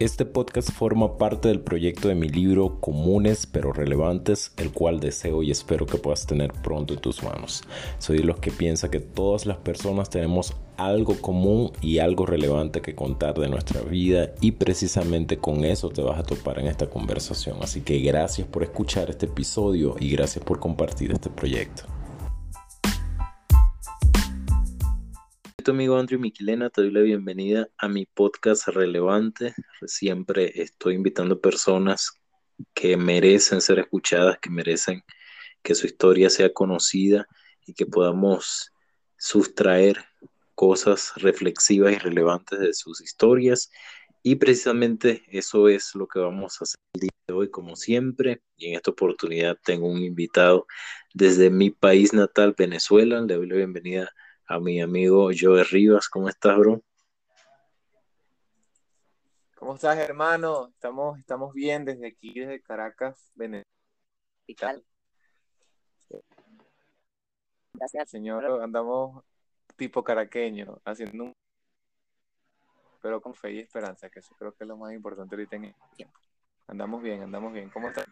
Este podcast forma parte del proyecto de mi libro Comunes pero Relevantes, el cual deseo y espero que puedas tener pronto en tus manos. Soy de los que piensa que todas las personas tenemos algo común y algo relevante que contar de nuestra vida y precisamente con eso te vas a topar en esta conversación. Así que gracias por escuchar este episodio y gracias por compartir este proyecto. Amigo Andrew Miquilena, te doy la bienvenida a mi podcast relevante. Siempre estoy invitando personas que merecen ser escuchadas, que merecen que su historia sea conocida y que podamos sustraer cosas reflexivas y relevantes de sus historias. Y precisamente eso es lo que vamos a hacer el día de hoy, como siempre. Y en esta oportunidad tengo un invitado desde mi país natal, Venezuela. Le doy la bienvenida a mi amigo Joe Rivas. ¿Cómo estás, bro? ¿Cómo estás, hermano? Estamos, estamos bien desde aquí, desde Caracas, Venezuela. Gracias, señor. Andamos tipo caraqueño, haciendo un... Pero con fe y esperanza, que eso creo que es lo más importante ahorita en el tiempo. Andamos bien, andamos bien. ¿Cómo estás?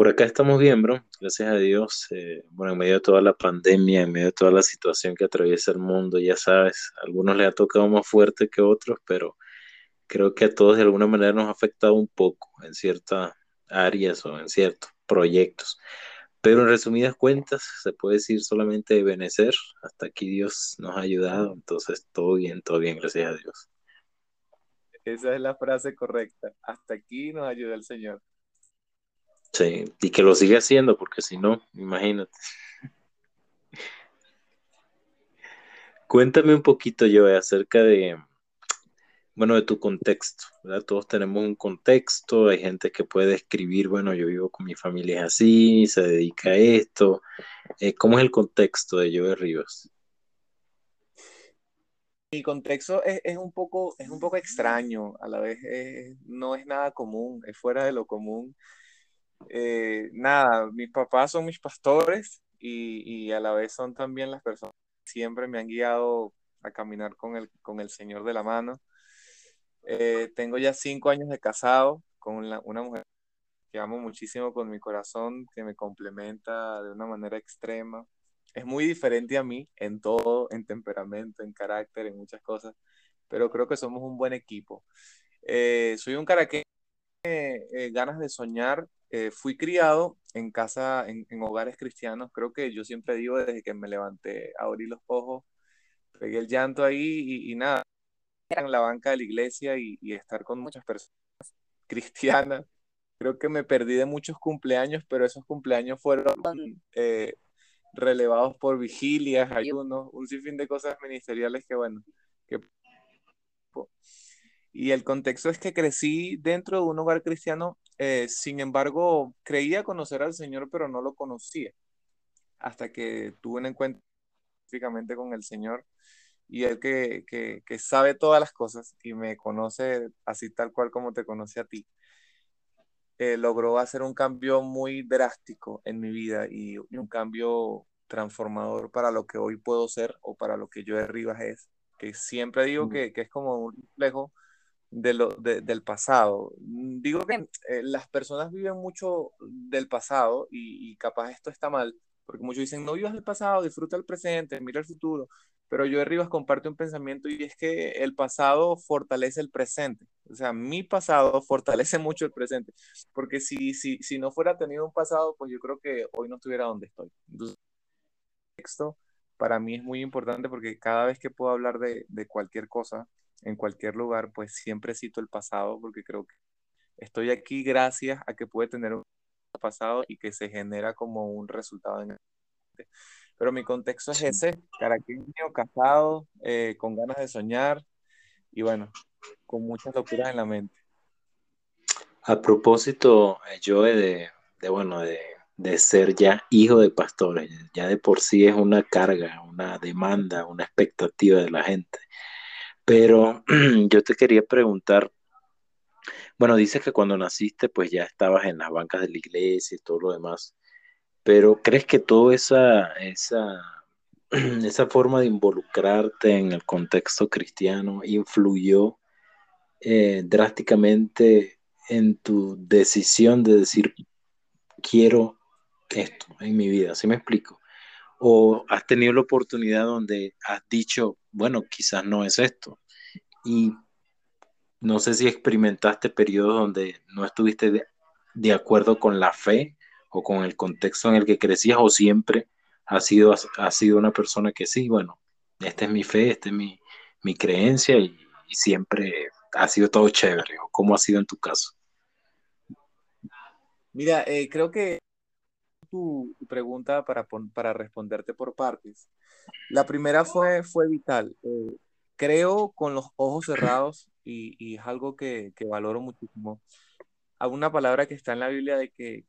Por acá estamos bien, bro. Gracias a Dios. Eh, bueno, en medio de toda la pandemia, en medio de toda la situación que atraviesa el mundo, ya sabes, a algunos les ha tocado más fuerte que otros, pero creo que a todos de alguna manera nos ha afectado un poco en ciertas áreas o en ciertos proyectos. Pero en resumidas cuentas, se puede decir solamente de benecer. Hasta aquí Dios nos ha ayudado, entonces todo bien, todo bien, gracias a Dios. Esa es la frase correcta. Hasta aquí nos ayuda el Señor. Sí, y que lo siga haciendo, porque si no, imagínate. Cuéntame un poquito, yo acerca de, bueno, de tu contexto. Todos tenemos un contexto, hay gente que puede escribir, bueno, yo vivo con mi familia así, se dedica a esto. Eh, ¿Cómo es el contexto de Joe Rivas? Mi contexto es, un poco, es un poco extraño, a la vez no es nada común, es fuera de lo común. Eh, nada, mis papás son mis pastores y, a la vez son también las personas que siempre me han guiado a caminar con el, con el Señor de la mano. Eh, tengo ya cinco años de casado con una mujer que amo muchísimo con mi corazón, que me complementa de una manera extrema. Es muy diferente a mí en todo, en temperamento, en carácter, en muchas cosas, pero creo que somos un buen equipo. Eh, soy un caraqueño, ganas de soñar, eh, fui criado en casa, en, hogares cristianos. Creo que yo siempre digo desde que me levanté, abrí los ojos, pegué el llanto ahí y, nada, en la banca de la iglesia y, estar con muchas personas cristianas. Creo que me perdí de muchos cumpleaños, pero esos cumpleaños fueron eh, relevados por vigilias, ayunos, un sinfín de cosas ministeriales que, bueno, que y el contexto es que crecí dentro de un hogar cristiano, eh, sin embargo, creía conocer al Señor, pero no lo conocía. Hasta que tuve un encuentro específicamente con el Señor y Él que, que, que, sabe todas las cosas y me conoce así tal cual como te conoce a ti, eh, logró hacer un cambio muy drástico en mi vida y, un cambio transformador para lo que hoy puedo ser o para lo que yo de Rivas es, que siempre digo que, que es como un reflejo de lo, del pasado. Mm, digo que eh, las personas viven mucho del pasado y, capaz esto está mal, porque muchos dicen, no vivas el pasado, disfruta el presente, mira el futuro, pero yo de Rivas comparte un pensamiento y es que el pasado fortalece el presente. O sea, mi pasado fortalece mucho el presente, porque si, si, si no fuera tenido un pasado, pues yo creo que hoy no estuviera donde estoy. Entonces, texto para mí es muy importante porque cada vez que puedo hablar de, de cualquier cosa, en cualquier lugar, pues siempre cito el pasado porque creo que estoy aquí gracias a que puede tener un pasado y que se genera como un resultado en el pero mi contexto es ese, caraqueño, casado, eh, con ganas de soñar y bueno, con muchas locuras en la mente. A propósito, yo de, de bueno, de, de, ser ya hijo de pastores, ya de por sí es una carga, una demanda, una expectativa de la gente. Pero yo te quería preguntar, bueno, dices que cuando naciste pues ya estabas en las bancas de la iglesia y todo lo demás, pero ¿crees que toda esa, esa, esa forma de involucrarte en el contexto cristiano influyó eh, drásticamente en tu decisión de decir, quiero esto en mi vida, ¿sí me explico? O has tenido la oportunidad donde has dicho, bueno, quizás no es esto. Y no sé si experimentaste periodos donde no estuviste de, acuerdo con la fe o con el contexto en el que crecías o siempre has sido, has sido una persona que sí, bueno, esta es mi fe, esta es mi, mi creencia y, siempre ha sido todo chévere. ¿O cómo ha sido en tu caso? Mira, eh, creo que tu, pregunta para, para responderte por partes. La primera fue, fue vital. Eh, creo con los ojos cerrados y, y es algo que, que, valoro muchísimo. Hay una palabra que está en la Biblia de que,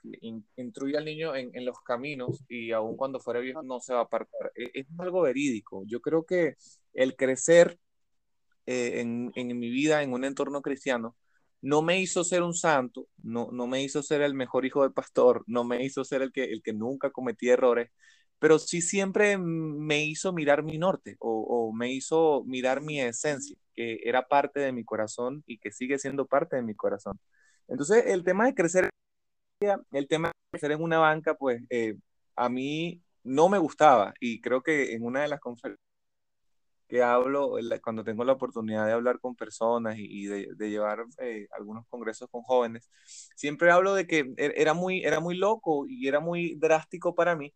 instruye al niño en, en, los caminos y aun cuando fuera viejo no se va a apartar. Es, es algo verídico. Yo creo que el crecer eh, en, en mi vida en un entorno cristiano no me hizo ser un santo, no, no me hizo ser el mejor hijo del pastor, no me hizo ser el que, el que nunca cometía errores, pero sí siempre me hizo mirar mi norte o, o, me hizo mirar mi esencia, que era parte de mi corazón y que sigue siendo parte de mi corazón. Entonces, el tema de crecer, el tema de crecer en una banca, pues eh, a mí no me gustaba y creo que en una de las conferencias que hablo cuando tengo la oportunidad de hablar con personas y, de, de, llevar eh, algunos congresos con jóvenes, siempre hablo de que er, era muy, era muy loco y era muy drástico para mí,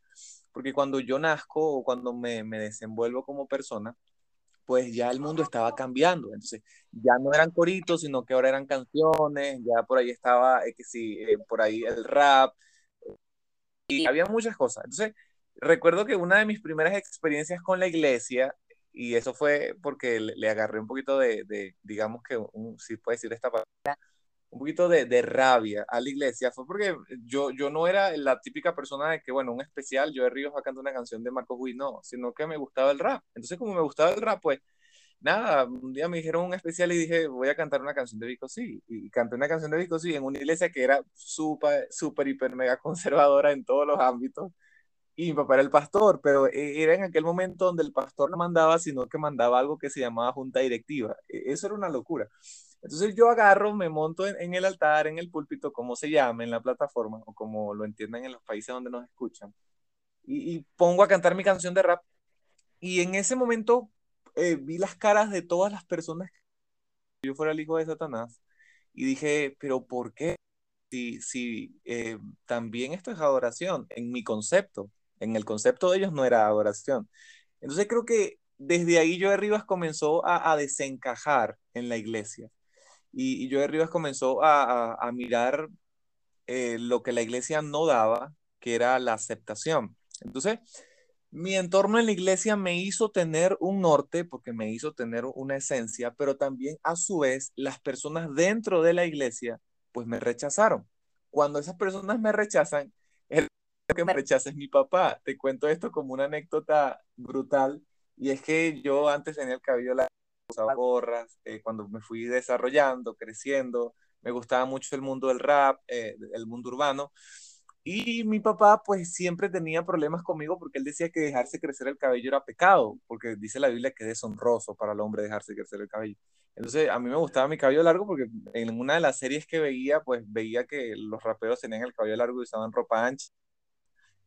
porque cuando yo nazco o cuando me, me desenvuelvo como persona, pues ya el mundo estaba cambiando. Entonces, ya no eran coritos, sino que ahora eran canciones, ya por ahí estaba, eh, que sí, eh, por ahí el rap, y había muchas cosas. Entonces, recuerdo que una de mis primeras experiencias con la iglesia y eso fue porque le, le agarré un poquito de, de digamos que, un, si puede decir esta palabra, un poquito de, de, rabia a la iglesia, fue porque yo, yo no era la típica persona de que, bueno, un especial, yo de Ríos va a cantar una canción de Marcos Witt, no, sino que me gustaba el rap. Entonces, como me gustaba el rap, pues, nada, un día me dijeron un especial y dije, voy a cantar una canción de Vico Sí, y canté una canción de Vico Sí en una iglesia que era súper, súper, hiper, mega conservadora en todos los ámbitos, y mi papá era el pastor, pero e, era en aquel momento donde el pastor no mandaba, sino que mandaba algo que se llamaba junta directiva. E, eso era una locura. Entonces yo agarro, me monto en, en el altar, en el púlpito, como se llame, en la plataforma, o como lo entiendan en los países donde nos escuchan, y, y pongo a cantar mi canción de rap. Y en ese momento eh, vi las caras de todas las personas que yo fuera el hijo de Satanás, y dije, pero ¿por qué? Si, si eh, también esto es adoración, en mi concepto en el concepto de ellos no era adoración. Entonces creo que desde ahí Joe Rivas comenzó a, desencajar en la iglesia. Y, y Joe Rivas comenzó a, a, a mirar eh, lo que la iglesia no daba, que era la aceptación. Entonces, mi entorno en la iglesia me hizo tener un norte, porque me hizo tener una esencia, pero también a su vez las personas dentro de la iglesia, pues me rechazaron. Cuando esas personas me rechazan, el que me rechaza es mi papá. Te cuento esto como una anécdota brutal. Y es que yo antes tenía el cabello largo, usaba gorras, eh, cuando me fui desarrollando, creciendo, me gustaba mucho el mundo del rap, eh, el mundo urbano. Y mi papá pues siempre tenía problemas conmigo porque él decía que dejarse crecer el cabello era pecado, porque dice la Biblia que es deshonroso para el hombre dejarse crecer el cabello. Entonces a mí me gustaba mi cabello largo porque en una de las series que veía pues veía que los raperos tenían el cabello largo y usaban ropa ancha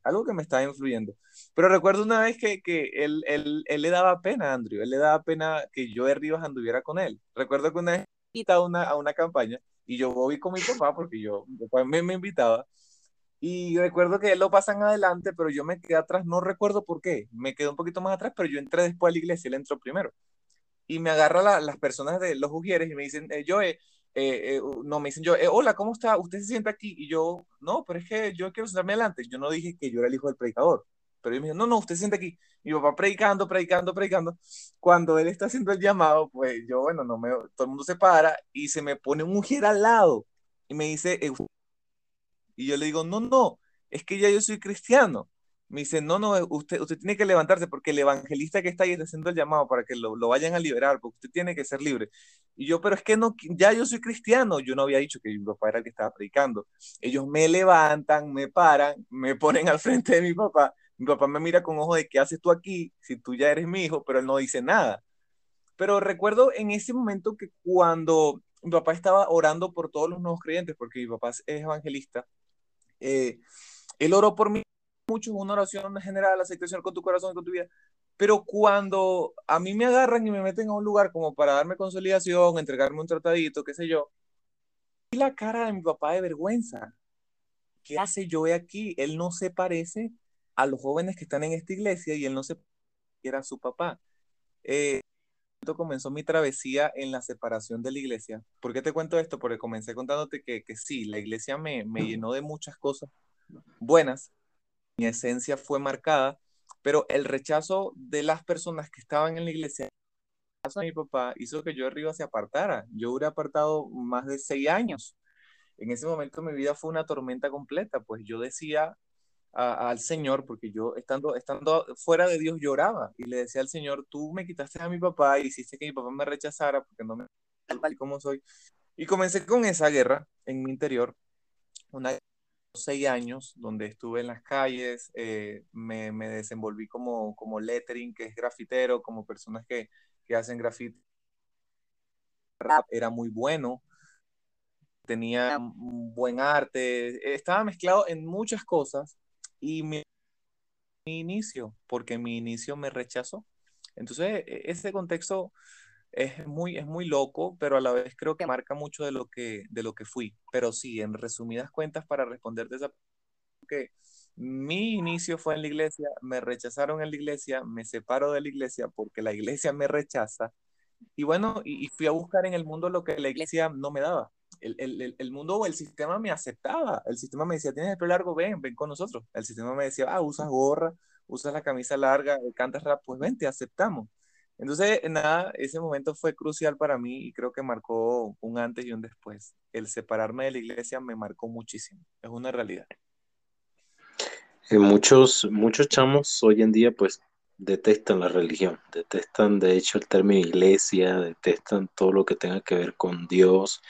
algo que me estaba influyendo. Pero recuerdo una vez que, que él, él, él, le daba pena a Andrew, él le daba pena que yo de Rivas anduviera con él. Recuerdo que una vez invitaba a una, a una campaña y yo voy con mi papá porque yo me, me invitaba. Y recuerdo que él lo pasan adelante, pero yo me quedé atrás, no recuerdo por qué. Me quedé un poquito más atrás, pero yo entré después a la iglesia, él entró primero. Y me agarra la, las personas de los ujieres y me dicen, eh, yo, eh, eh, eh, no, me dicen yo, eh, hola, ¿cómo está? ¿Usted se sienta aquí? Y yo, no, pero es que yo quiero sentarme adelante. Yo no dije que yo era el hijo del predicador, pero él me dijo, no, no, usted se sienta aquí. Mi papá predicando, predicando, predicando. Cuando él está haciendo el llamado, pues yo, bueno, no me, todo el mundo se para y se me pone un mujer al lado y me dice, y yo le digo, no, no, es que ya yo soy cristiano me dice, no, no, usted, usted tiene que levantarse porque el evangelista que está ahí está haciendo el llamado para que lo, lo, vayan a liberar, porque usted tiene que ser libre. Y yo, pero es que no, ya yo soy cristiano, yo no había dicho que mi papá era el que estaba predicando. Ellos me levantan, me paran, me ponen al frente de mi papá. Mi papá me mira con ojo de qué haces tú aquí, si tú ya eres mi hijo, pero él no dice nada. Pero recuerdo en ese momento que cuando mi papá estaba orando por todos los nuevos creyentes, porque mi papá es evangelista. Eh, él oró por mí mucho, una oración general, acepta Señor con tu corazón y con tu vida. Pero cuando a mí me agarran y me meten a un lugar como para darme consolidación, entregarme un tratadito, qué sé yo, y la cara de mi papá de vergüenza. ¿Qué hace yo aquí? Él no se parece a los jóvenes que están en esta iglesia y él no se era su papá. Eh, comenzó mi travesía en la separación de la iglesia. ¿Por qué te cuento esto? Porque comencé contándote que, que sí, la iglesia me, me llenó de muchas cosas buenas, mi esencia fue marcada, pero el rechazo de las personas que estaban en la iglesia a mi papá hizo que yo arriba se apartara. Yo hubiera apartado más de seis años. En ese momento mi vida fue una tormenta completa, pues yo decía al Señor, porque yo estando, estando fuera de Dios lloraba y le decía al Señor, tú me quitaste a mi papá y hiciste que mi papá me rechazara porque no me tal como soy. Y comencé con esa guerra en mi interior, una seis años donde estuve en las calles, eh, me, me, desenvolví como, como lettering, que es grafitero, como personas que, que hacen grafite. Era muy bueno, tenía buen arte, estaba mezclado en muchas cosas y mi, mi inicio, porque mi inicio me rechazó. Entonces, e, ese contexto es muy, es muy loco, pero a la vez creo que marca mucho de lo que, de lo que fui. Pero sí, en resumidas cuentas, para responderte esa que mi inicio fue en la iglesia, me rechazaron en la iglesia, me separo de la iglesia porque la iglesia me rechaza. Y bueno, y, y fui a buscar en el mundo lo que la iglesia no me daba. El, el, el, mundo o el sistema me aceptaba. El sistema me decía, tienes el pelo largo, ven, ven con nosotros. El sistema me decía, ah, usas gorra, usas la camisa larga, cantas rap, pues ven, te aceptamos. Entonces, nada, ese momento fue crucial para mí y creo que marcó un antes y un después. El separarme de la iglesia me marcó muchísimo, es una realidad. Eh, muchos, muchos chamos hoy en día pues detestan la religión, detestan de hecho el término iglesia, detestan todo lo que tenga que ver con Dios.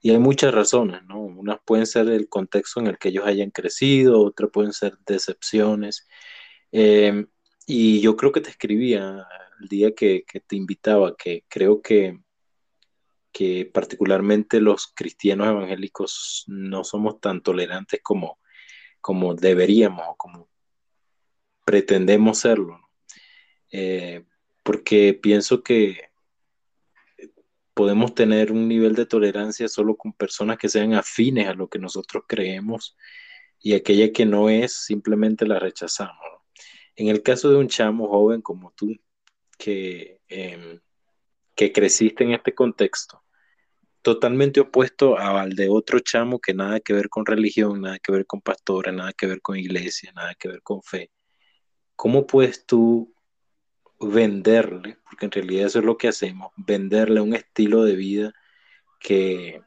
Y hay muchas razones, ¿no? Unas pueden ser el contexto en el que ellos hayan crecido, otras pueden ser decepciones. Eh, y yo creo que te escribía el día que, te invitaba, que creo que, que particularmente los cristianos evangélicos no somos tan tolerantes como, como deberíamos o como pretendemos serlo. Eh, porque pienso que podemos tener un nivel de tolerancia solo con personas que sean afines a lo que nosotros creemos y aquella que no es, simplemente la rechazamos. En el caso de un chamo joven como tú, que, em, que creciste en este contexto, totalmente opuesto al de otro chamo que nada que ver con religión, nada que ver con pastores, nada que ver con iglesia, nada que ver con fe. ¿Cómo puedes tú venderle, porque en realidad eso es lo que hacemos, venderle un estilo de vida que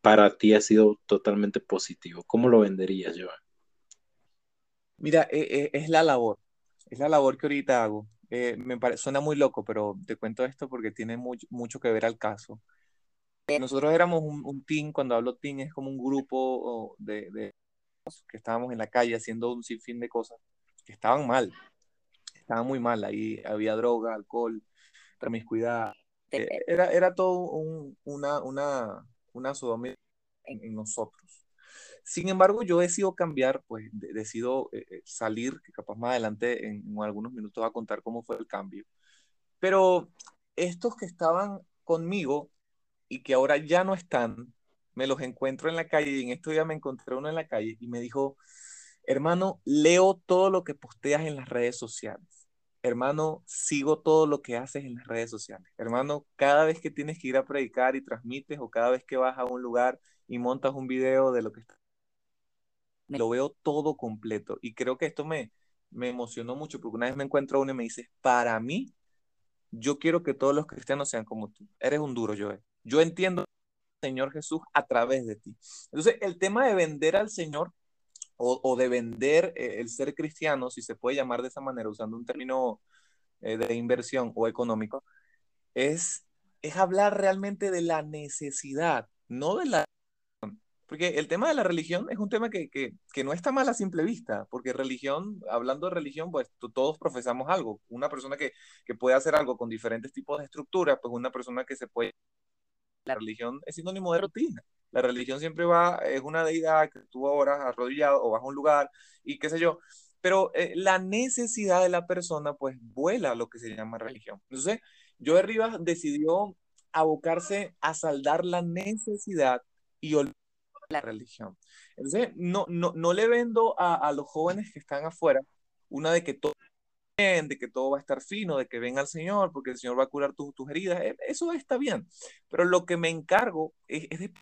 para ti ha sido totalmente positivo? ¿Cómo lo venderías, Joan? Mira, e, e, es la labor, es la labor que ahorita hago. Eh, me parece, suena muy loco, pero te cuento esto porque tiene mucho que ver al caso. Nosotros éramos un, team, cuando hablo team es como un grupo de, que estábamos en la calle haciendo un sinfín de cosas que estaban mal, estaban muy mal. Ahí había droga, alcohol, promiscuidad. Eh, era, era todo una, una, una sodomía en nosotros. Sin embargo, yo decido cambiar, pues decido eh, eh, salir, que capaz más adelante en, algunos minutos va a contar cómo fue el cambio. Pero estos que estaban conmigo y que ahora ya no están, me los encuentro en la calle y en estos días me encontré uno en la calle y me dijo, hermano, leo todo lo que posteas en las redes sociales. Hermano, sigo todo lo que haces en las redes sociales. Hermano, cada vez que tienes que ir a predicar y transmites o cada vez que vas a un lugar y montas un video de lo que estás lo veo todo completo. Y creo que esto me, me emocionó mucho porque una vez me encuentro uno y me dice, para mí, yo quiero que todos los cristianos sean como tú. Eres un duro, Joel. Yo entiendo al Señor Jesús a través de ti. Entonces, el tema de vender al Señor o, de vender eh, el ser cristiano, si se puede llamar de esa manera, usando un término eh, de inversión o económico, es, es hablar realmente de la necesidad, no de la porque el tema de la religión es un tema que, que, que, no está mal a simple vista, porque religión, hablando de religión, pues todos profesamos algo. Una persona que, que, puede hacer algo con diferentes tipos de estructuras, pues una persona que se puede la religión es sinónimo de rutina. La religión siempre va, es una deidad que tú oras arrodillado o vas a un lugar y qué sé yo. Pero eh, la necesidad de la persona pues vuela lo que se llama religión. Entonces, Joe Rivas decidió abocarse a saldar la necesidad y olvidar la religión. Entonces, no, no, no le vendo a, a, los jóvenes que están afuera una de que todo de que todo va a estar fino, de que venga el Señor, porque el Señor va a curar tus heridas. E, eso está bien. Pero lo que me encargo es, es de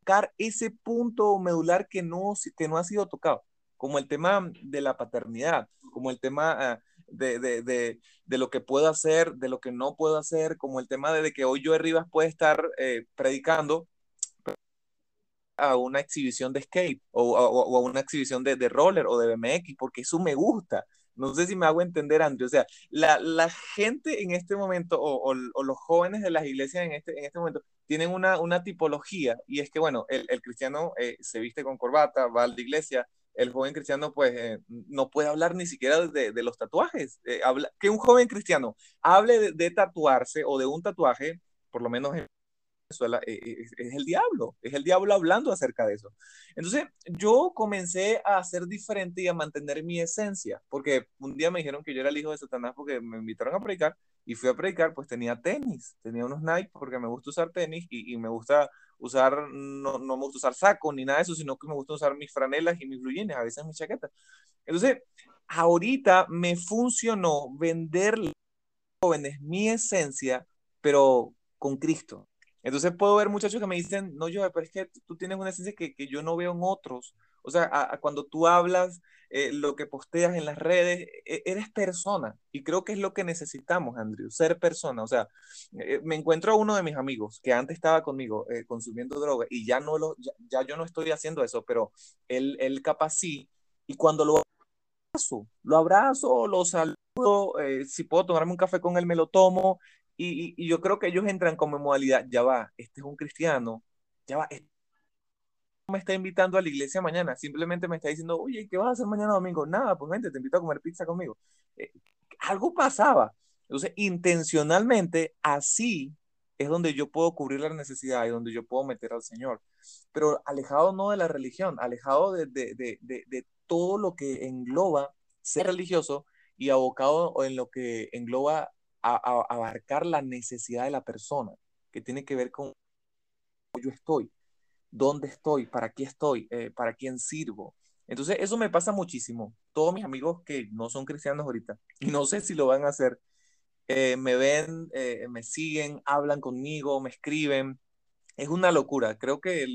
tocar ese punto medular que no, que no ha sido tocado, como el tema de la paternidad, como el tema... Uh, de, de, de, de, lo que puedo hacer, de lo que no puedo hacer, como el tema de, que hoy yo Rivas puede estar eh, predicando a una exhibición de skate o, a una exhibición de, roller o de BMX, porque eso me gusta. No sé si me hago entender, Andrew. O sea, la, la gente en este momento o, o, los jóvenes de las iglesias en este, en este momento tienen una, una tipología y es que, bueno, el, el cristiano eh, se viste con corbata, va a la iglesia, el joven cristiano pues eh, no puede hablar ni siquiera de, de los tatuajes. Eh, habla, que un joven cristiano hable de, de, tatuarse o de un tatuaje, por lo menos en Venezuela, eh, es, es, el diablo, es el diablo hablando acerca de eso. Entonces yo comencé a ser diferente y a mantener mi esencia, porque un día me dijeron que yo era el hijo de Satanás porque me invitaron a predicar y fui a predicar, pues tenía tenis, tenía unos Nike porque me gusta usar tenis y, y me gusta usar, no, no, me gusta usar saco ni nada de eso, sino que me gusta usar mis franelas y mis blue jeans, a veces mis chaquetas. Entonces, ahorita me funcionó vender jóvenes mi esencia, pero con Cristo. Entonces puedo ver muchachos que me dicen, no, yo, pero es que tú tienes una esencia que, que yo no veo en otros. O sea, a, a cuando tú hablas, eh, lo que posteas en las redes, e, eres persona. Y creo que es lo que necesitamos, Andrew, ser persona. O sea, eh, me encuentro a uno de mis amigos que antes estaba conmigo eh, consumiendo droga y ya, no lo, ya, ya, yo no estoy haciendo eso, pero él, él capaz sí. Y cuando lo abrazo, lo abrazo, lo saludo, eh, si puedo tomarme un café con él, me lo tomo. Y, y, yo creo que ellos entran como modalidad, ya va, este es un cristiano, ya va, este me está invitando a la iglesia mañana, simplemente me está diciendo, oye, ¿qué vas a hacer mañana domingo? Nada, pues vente, te invito a comer pizza conmigo. Eh, algo pasaba. Entonces, intencionalmente, así es donde yo puedo cubrir la necesidad y donde yo puedo meter al Señor. Pero alejado no de la religión, alejado de, de, de, de todo lo que engloba ser religioso y abocado en lo que engloba a, abarcar la necesidad de la persona, que tiene que ver con yo estoy dónde estoy, para qué estoy, eh, para quién sirvo. Entonces, eso me pasa muchísimo. Todos mis amigos que no son cristianos ahorita, y no sé si lo van a hacer, eh, me ven, eh, me siguen, hablan conmigo, me escriben. Es una locura. Creo que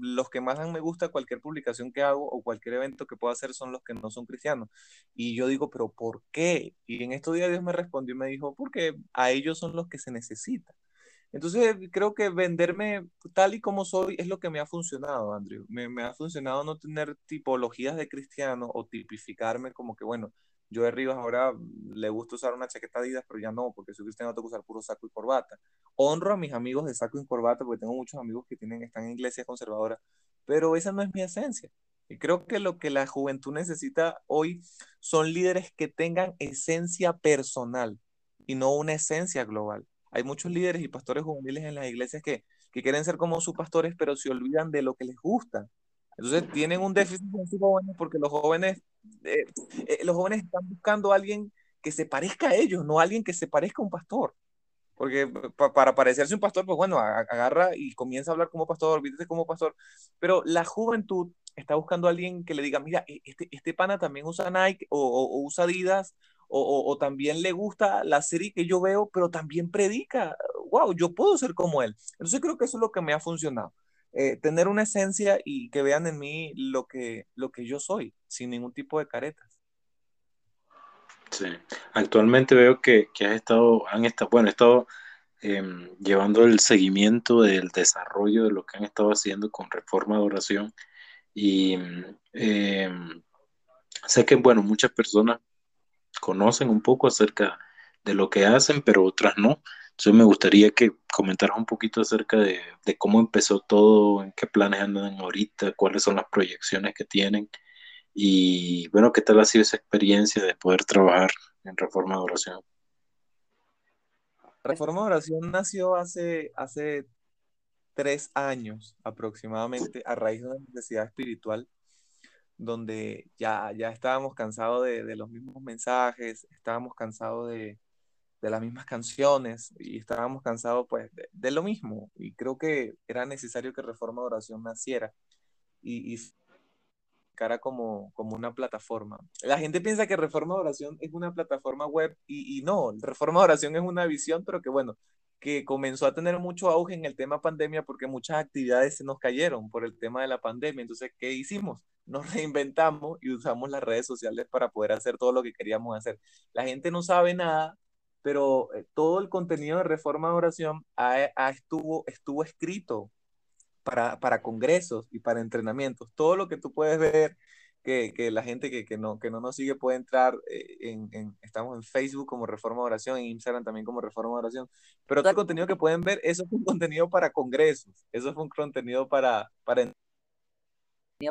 los que más me gusta cualquier publicación que hago o cualquier evento que pueda hacer son los que no son cristianos. Y yo digo, pero ¿por qué? Y en estos días Dios me respondió y me dijo, porque a ellos son los que se necesitan. Entonces, creo que venderme tal y como soy es lo que me ha funcionado, Andrew. Me, me, ha funcionado no tener tipologías de cristiano o tipificarme como que, bueno, yo de Rivas ahora le gusta usar una chaqueta Adidas, pero ya no, porque soy cristiano, tengo que usar puro saco y corbata. Honro a mis amigos de saco y corbata, porque tengo muchos amigos que tienen, están en iglesias conservadoras, pero esa no es mi esencia. Y creo que lo que la juventud necesita hoy son líderes que tengan esencia personal y no una esencia global. Hay muchos líderes y pastores juveniles en las iglesias que, que quieren ser como sus pastores, pero se olvidan de lo que les gusta. Entonces tienen un déficit en sus jóvenes porque los jóvenes, eh, eh, los jóvenes están buscando a alguien que se parezca a ellos, no a alguien que se parezca a un pastor. Porque pa para parecerse un pastor, pues bueno, agarra y comienza a hablar como pastor, olvídate como pastor. Pero la juventud está buscando a alguien que le diga, mira, e-, este, este pana también usa Nike o, o, o usa Adidas o, o, o, también le gusta la serie que yo veo, pero también predica. Wow, yo puedo ser como él. Entonces creo que eso es lo que me ha funcionado. Eh, tener una esencia y que vean en mí lo que, lo que yo soy, sin ningún tipo de caretas. Sí, actualmente veo que, que has estado, han estado, bueno, he estado eh, llevando el seguimiento del desarrollo de lo que han estado haciendo con Reforma de Oración y eh, sé que, bueno, muchas personas conocen un poco acerca de lo que hacen, pero otras no. Entonces me gustaría que comentaras un poquito acerca de, de, cómo empezó todo, en qué planes andan ahorita, cuáles son las proyecciones que tienen y bueno, qué tal ha sido esa experiencia de poder trabajar en Reforma de Oración. Reforma de Oración nació hace, hace tres años aproximadamente a raíz de una necesidad espiritual donde ya, ya estábamos cansados de, los mismos mensajes, estábamos cansados de, las mismas canciones y estábamos cansados pues de, lo mismo y creo que era necesario que Reforma de Oración naciera y, y cara como, como una plataforma. La gente piensa que Reforma de Oración es una plataforma web y, y no, Reforma de Oración es una visión, pero que bueno, que comenzó a tener mucho auge en el tema pandemia porque muchas actividades se nos cayeron por el tema de la pandemia. Entonces, ¿qué hicimos? Nos reinventamos y usamos las redes sociales para poder hacer todo lo que queríamos hacer. La gente no sabe nada, pero eh, todo el contenido de Reforma de Oración estuvo, estuvo escrito para, para congresos y para entrenamientos. Todo lo que tú puedes ver que, que, la gente que, que, no, que no nos sigue puede entrar eh, en, en, estamos en Facebook como Reforma de Oración, en Instagram también como Reforma de Oración, pero todo el contenido que pueden ver, eso es un contenido para congresos, eso es un contenido para, para,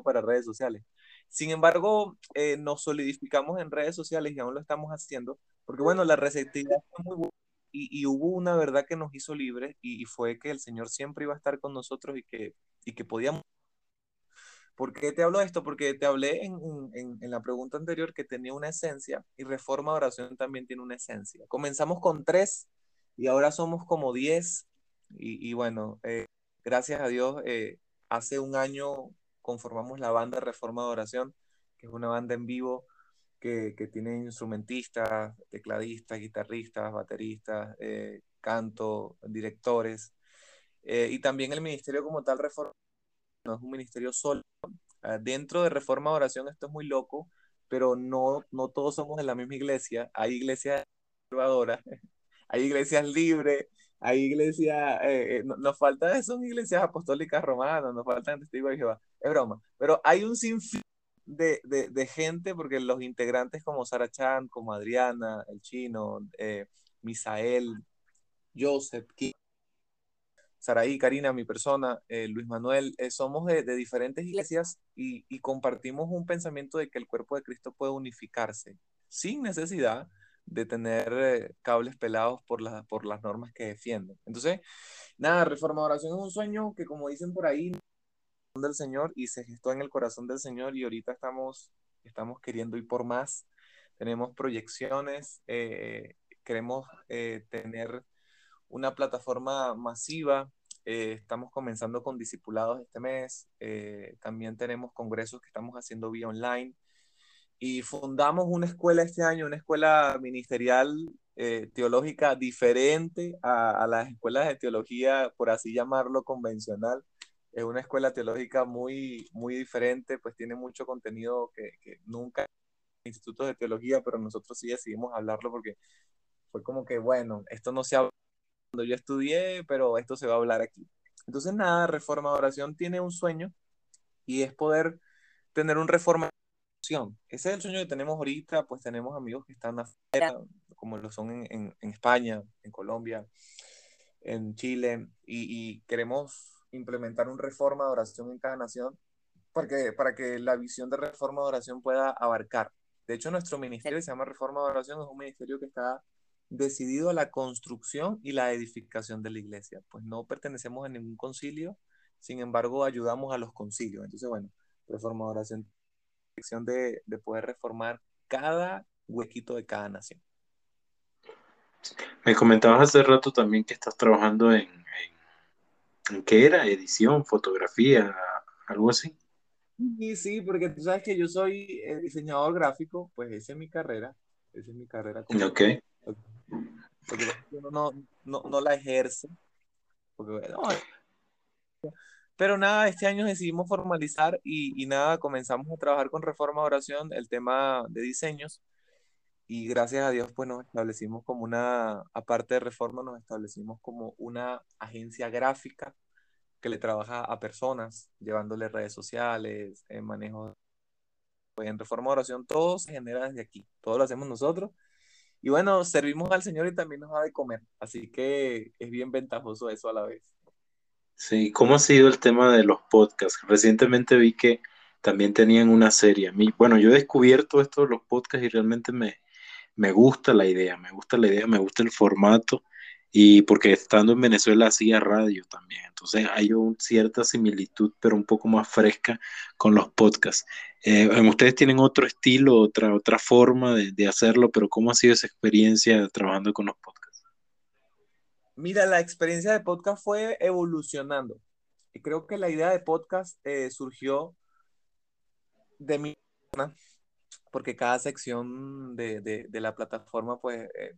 para redes sociales. Sin embargo, eh, nos solidificamos en redes sociales y aún lo estamos haciendo, porque bueno, la receptividad fue muy buena y, y, hubo una verdad que nos hizo libres y, y, fue que el Señor siempre iba a estar con nosotros y que, y que podíamos ¿Por qué te hablo de esto? Porque te hablé en, en, en, la pregunta anterior que tenía una esencia y reforma de oración también tiene una esencia. Comenzamos con tres y ahora somos como diez y, y bueno, eh, gracias a Dios, eh, hace un año conformamos la banda Reforma de Oración, que es una banda en vivo que, que tiene instrumentistas, tecladistas, guitarristas, bateristas, eh, canto, directores, y también el ministerio como tal Reforma no es un ministerio solo. Ah, dentro de Reforma Oración esto es muy loco, pero no, no todos somos de la misma iglesia. Hay iglesias conservadoras, hay iglesias libres, hay iglesias, eh, eh, nos faltan, son iglesias apostólicas romanas, nos faltan testigos de Jehová. Es broma, pero hay un sinfín de, de, de, gente, porque los integrantes como Sara Chan, como Adriana, el chino, eh, Misael, Joseph, Saraí, Karina, mi persona, eh, Luis Manuel, eh, somos de, diferentes iglesias y, compartimos un pensamiento de que el cuerpo de Cristo puede unificarse sin necesidad de tener eh, cables pelados por, por las normas que defienden. Entonces, nada, reforma oración es un sueño que como dicen por ahí, del Señor y se gestó en el corazón del Señor y ahorita estamos, estamos queriendo ir por más. Tenemos proyecciones, queremos tener una plataforma masiva. Eh, estamos comenzando con discipulados este mes. Eh, también tenemos congresos que estamos haciendo vía online. Y fundamos una escuela este año, una escuela ministerial eh, teológica diferente a, a, las escuelas de teología, por así llamarlo, convencional. Es una escuela teológica muy, muy diferente, pues tiene mucho contenido que, que nunca institutos de teología, pero nosotros sí decidimos hablarlo porque fue como que, bueno, esto no se habla cuando yo estudié, pero esto se va a hablar aquí. Entonces, nada, Reforma de Oración tiene un sueño y es poder tener un reforma de oración. Ese es el sueño que tenemos ahorita, pues tenemos amigos que están afuera, como lo son en, en, en España, en Colombia, en Chile, y, y, queremos implementar un reforma de oración en cada nación porque, para que la visión de reforma de oración pueda abarcar. De hecho, nuestro ministerio se llama Reforma de Oración, es un ministerio que está decidido a la construcción y la edificación de la iglesia. Pues no pertenecemos a ningún concilio, sin embargo ayudamos a los concilios. Entonces, bueno, reformadora dirección de, de poder reformar cada huequito de cada nación. Me comentabas hace rato también que estás trabajando en ¿qué era? Edición, fotografía, algo así. Sí, sí, porque tú sabes que yo soy eh, diseñador gráfico, pues esa es mi carrera, esa es mi carrera. Como ok porque no, no, no la ejerce. pero nada, este año decidimos formalizar y, y, nada, comenzamos a trabajar con Reforma Oración, el tema de diseños. Y gracias a Dios, pues nos establecimos como una, aparte de Reforma, nos establecimos como una agencia gráfica que le trabaja a personas, llevándole redes sociales, en manejo. Pues en Reforma de Oración todo se genera desde aquí, todo lo hacemos nosotros y bueno, servimos al Señor y también nos da de comer, así que es bien ventajoso eso a la vez. Sí, ¿cómo ha sido el tema de los podcasts? Recientemente vi que también tenían una serie. bueno, yo he descubierto esto de los podcasts y realmente me, me gusta la idea, me gusta la idea, me gusta el formato y porque estando en Venezuela hacía radio también. Entonces hay una cierta similitud, pero un poco más fresca con los podcasts. Eh, ustedes tienen otro estilo, otra, otra forma de, de, hacerlo, pero ¿cómo ha sido esa experiencia trabajando con los podcasts? Mira, la experiencia de podcast fue evolucionando. Y creo que la idea de podcast eh, surgió de mi porque cada sección de, de, de la plataforma pues eh,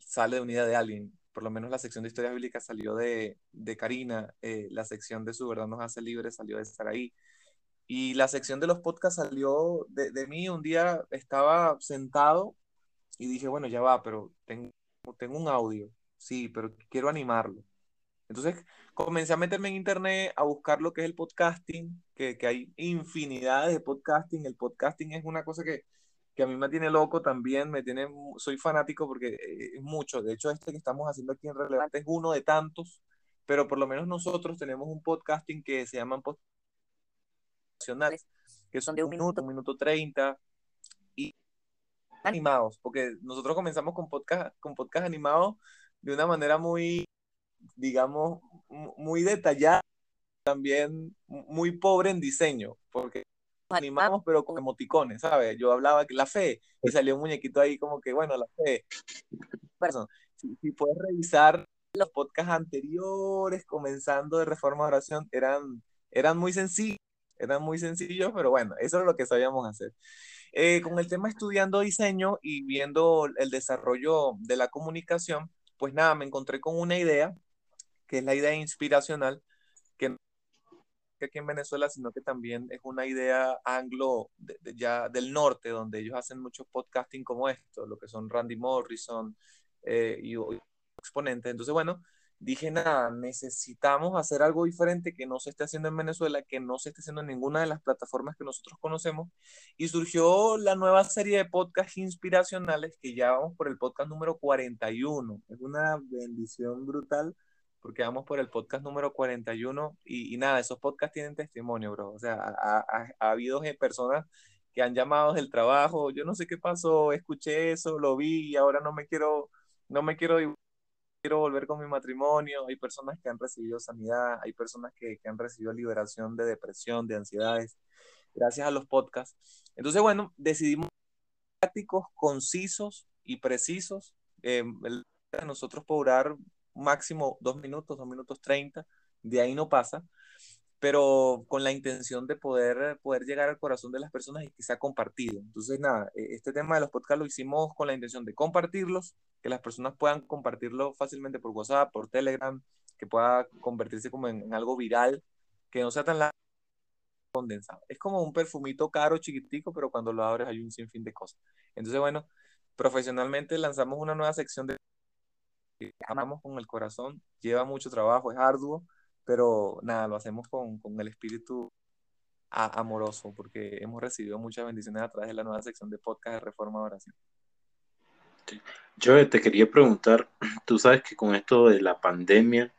sale de unidad de alguien por lo menos la sección de historia bíblica salió de, de Karina, eh, la sección de Su Verdad nos hace libres salió de Saraí, y la sección de los podcasts salió de, de, mí. Un día estaba sentado y dije, bueno, ya va, pero tengo un audio, sí, pero quiero animarlo. Entonces comencé a meterme en internet a buscar lo que es el podcasting, que, que hay infinidades de podcasting. El podcasting es una cosa que que a mí me tiene loco también, me tiene, soy fanático porque eh, es mucho. De hecho, este que estamos haciendo aquí en Relevante es uno de tantos, pero por lo menos nosotros tenemos un podcasting que se llaman nacionales, que son de un minuto, un minuto treinta, y animados, porque nosotros comenzamos con podcast, con podcast animados de una manera muy, digamos, muy detallada, también muy pobre en diseño, porque animamos, pero con emoticones, ¿sabes? Yo hablaba que la fe y salió un muñequito ahí como que, bueno, la fe. Si, si puedes revisar los podcasts anteriores, comenzando de Reforma de Oración, eran, eran muy sencillos, eran muy sencillos, pero bueno, eso es lo que sabíamos hacer. Eh, con el tema estudiando diseño y viendo el desarrollo de la comunicación, pues nada, me encontré con una idea, que es la idea inspiracional, que aquí en Venezuela, sino que también es una idea anglo de, de, ya del norte, donde ellos hacen mucho podcasting como esto, lo que son Randy Morrison eh, y, y exponentes. Entonces, bueno, dije, nada, necesitamos hacer algo diferente que no se esté haciendo en Venezuela, que no se esté haciendo en ninguna de las plataformas que nosotros conocemos. Y surgió la nueva serie de podcasts inspiracionales que ya vamos por el podcast número 41. Es una bendición brutal porque vamos por el podcast número 41 y, y nada, esos podcasts tienen testimonio, bro. O sea, ha, ha, ha habido personas que han llamado del trabajo, yo no sé qué pasó, escuché eso, lo vi y ahora no me quiero, no me quiero, quiero volver con mi matrimonio. Hay personas que han recibido sanidad, hay personas que, que han recibido liberación de depresión, de ansiedades, gracias a los podcasts. Entonces, bueno, decidimos prácticos, concisos y precisos. Eh, nosotros por durar máximo dos minutos, dos minutos treinta, de ahí no pasa, pero con la intención de poder, poder llegar al corazón de las personas y que sea compartido. Entonces, nada, e, este tema de los podcasts lo hicimos con la intención de compartirlos, que las personas puedan compartirlo fácilmente por WhatsApp, por Telegram, que pueda convertirse como en, algo viral, que no sea tan condensado. Es como un perfumito caro, chiquitico, pero cuando lo abres hay un sinfín de cosas. Entonces, bueno, profesionalmente lanzamos una nueva sección de amamos con el corazón, lleva mucho trabajo, es arduo, pero nada, lo hacemos con, con el espíritu a, amoroso, porque hemos recibido muchas bendiciones a través de la nueva sección de podcast de Reforma Oración. Yo te quería preguntar, tú sabes que con esto de la pandemia,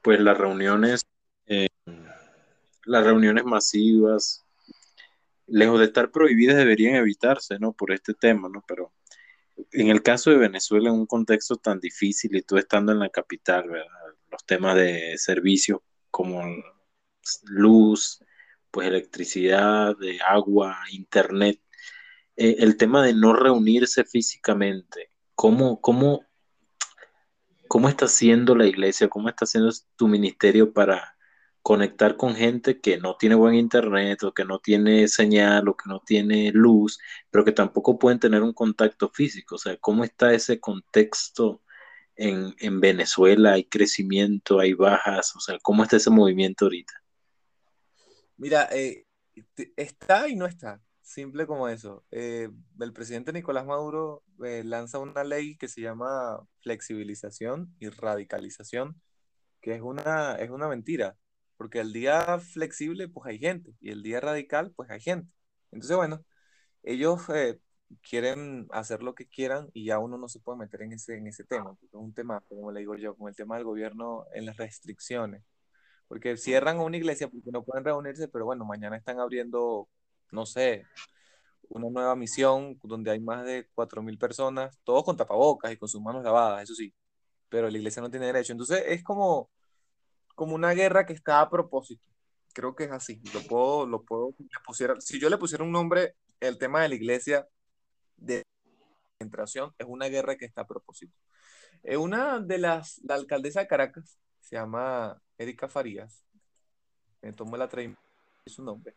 pues las reuniones, eh, las reuniones masivas, lejos de estar prohibidas, deberían evitarse, ¿no? Por este tema, ¿no? Pero en el caso de Venezuela, en un contexto tan difícil y tú estando en la capital, ¿verdad? los temas de servicios como luz, pues electricidad, de agua, internet, eh, el tema de no reunirse físicamente, ¿cómo, cómo, ¿cómo está haciendo la iglesia? ¿Cómo está haciendo tu ministerio para conectar con gente que no tiene buen internet o que no tiene señal o que no tiene luz, pero que tampoco pueden tener un contacto físico. O sea, ¿cómo está ese contexto en, en Venezuela? ¿Hay crecimiento? ¿Hay bajas? O sea, ¿cómo está ese movimiento ahorita? Mira, eh, está y no está. Simple como eso. Eh, el presidente Nicolás Maduro eh, lanza una ley que se llama flexibilización y radicalización, que es una, es una mentira porque el día flexible pues hay gente y el día radical pues hay gente. Entonces, bueno, ellos eh, quieren hacer lo que quieran y ya uno no se puede meter en ese, en ese tema, es un tema, como le digo yo, como el tema del gobierno en las restricciones, porque cierran una iglesia porque no pueden reunirse, pero bueno, mañana están abriendo, no sé, una nueva misión donde hay más de 4.000 personas, todos con tapabocas y con sus manos lavadas, eso sí, pero la iglesia no tiene derecho. Entonces es como, como una guerra que está a propósito. Creo que es así. Lo puedo, lo puedo, pusiera, si yo le pusiera un nombre, el tema de la iglesia de concentración es una guerra que está a propósito. Eh, una de las, la alcaldesa de Caracas, se llama Erika Farías, me tomo la de su nombre,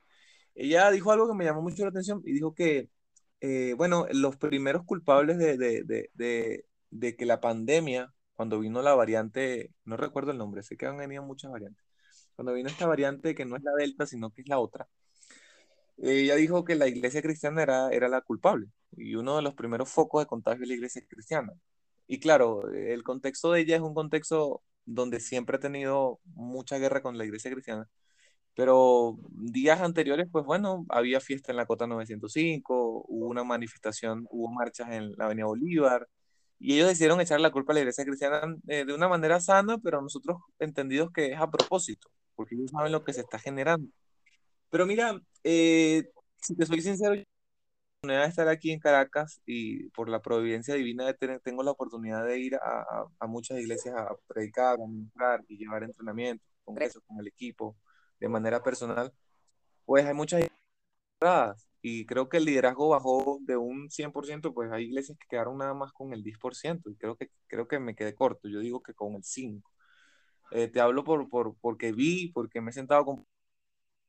ella dijo algo que me llamó mucho la atención y dijo que, eh, bueno, los primeros culpables de, de, de, de, que la pandemia, cuando vino la variante, no recuerdo el nombre, sé que han venido muchas variantes, cuando vino esta variante que no es la Delta, sino que es la otra, ella dijo que la iglesia cristiana era, era la culpable y uno de los primeros focos de contagio es la iglesia cristiana. Y claro, el contexto de ella es un contexto donde siempre ha tenido mucha guerra con la iglesia cristiana. Pero días anteriores, pues bueno, había fiesta en la Cota 905, hubo una manifestación, hubo marchas en la Avenida Bolívar, y ellos decidieron echar la culpa a la iglesia cristiana eh, de una manera sana, pero nosotros entendidos que es a propósito, porque ellos saben lo que se está generando. Pero mira, eh, si te soy sincero, de estar aquí en Caracas y por la providencia divina de tener, tengo la oportunidad de ir a, a, muchas iglesias a predicar, a ministrar y llevar entrenamientos, congresos con el equipo de manera personal, pues hay muchas y creo que el liderazgo bajó de un 100%, pues hay iglesias que quedaron nada más con el 10% y creo que, creo que me quedé corto, yo digo que con el 5%. Eh, te hablo por, por, porque vi, porque me he sentado con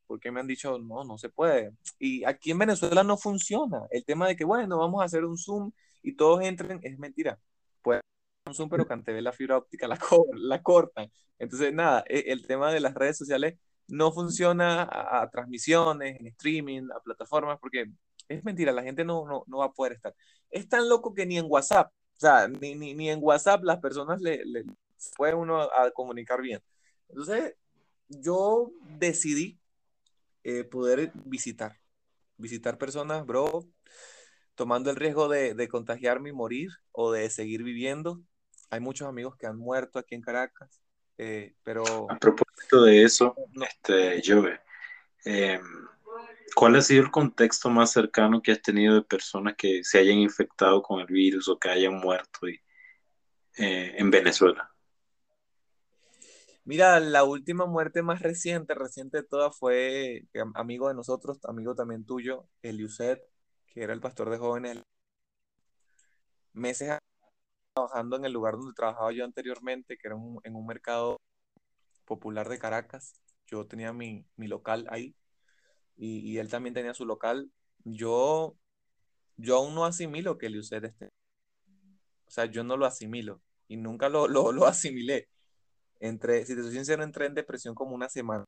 porque me han dicho, no, no se puede. Y aquí en Venezuela no funciona. El tema de que, bueno, vamos a hacer un Zoom y todos entren, es mentira. Puede un Zoom, pero ve la fibra óptica la, la cortan. Entonces, nada, e, el tema de las redes sociales no funciona a, transmisiones, en streaming, a plataformas, porque es mentira, la gente no, no, no, va a poder estar. Es tan loco que ni en WhatsApp, o sea, ni, ni, ni en WhatsApp las personas le, le puede uno a comunicar bien. Entonces, yo decidí eh, poder visitar, visitar personas, bro, tomando el riesgo de, de, contagiarme y morir o de seguir viviendo. Hay muchos amigos que han muerto aquí en Caracas, eh, pero... A propósito de eso, este, yo, eh, ¿cuál ha sido el contexto más cercano que has tenido de personas que se hayan infectado con el virus o que hayan muerto y, en Venezuela? Mira, la última muerte más reciente, reciente de todas, fue amigo de nosotros, amigo también tuyo, Eliuset, que era el pastor de jóvenes. Meses trabajando en el lugar donde trabajaba yo anteriormente, que era en un mercado popular de Caracas. Yo tenía mi, local ahí y, él también tenía su local. Yo, yo aún no asimilo que Eliuset esté. O sea, yo no lo asimilo y nunca lo, lo, lo asimilé entre, si te soy sincero, entré en depresión como una semana.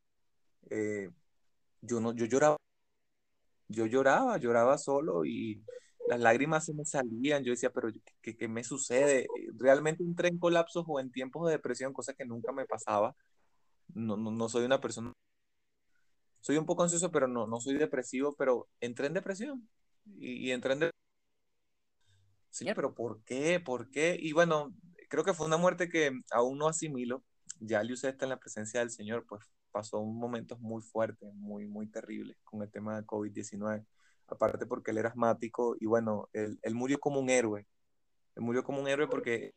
Eh, yo no, yo lloraba, yo lloraba, lloraba solo y las lágrimas se me salían. Yo decía, pero ¿qué, qué me sucede? Realmente entré en colapsos o en tiempos de depresión, cosa que nunca me pasaba. No, no, no soy una persona. Soy un poco ansioso, pero no, no soy depresivo, pero entré en depresión. Y, y entré en depresión. Sí, pero ¿por qué? ¿Por qué? Y bueno, creo que fue una muerte que aún no asimilo ya Lius está en la presencia del Señor, pues pasó un momentos muy fuertes, muy, muy terribles con el tema de COVID-19. Aparte porque él era asmático y bueno, él, él, murió como un héroe. Él murió como un héroe porque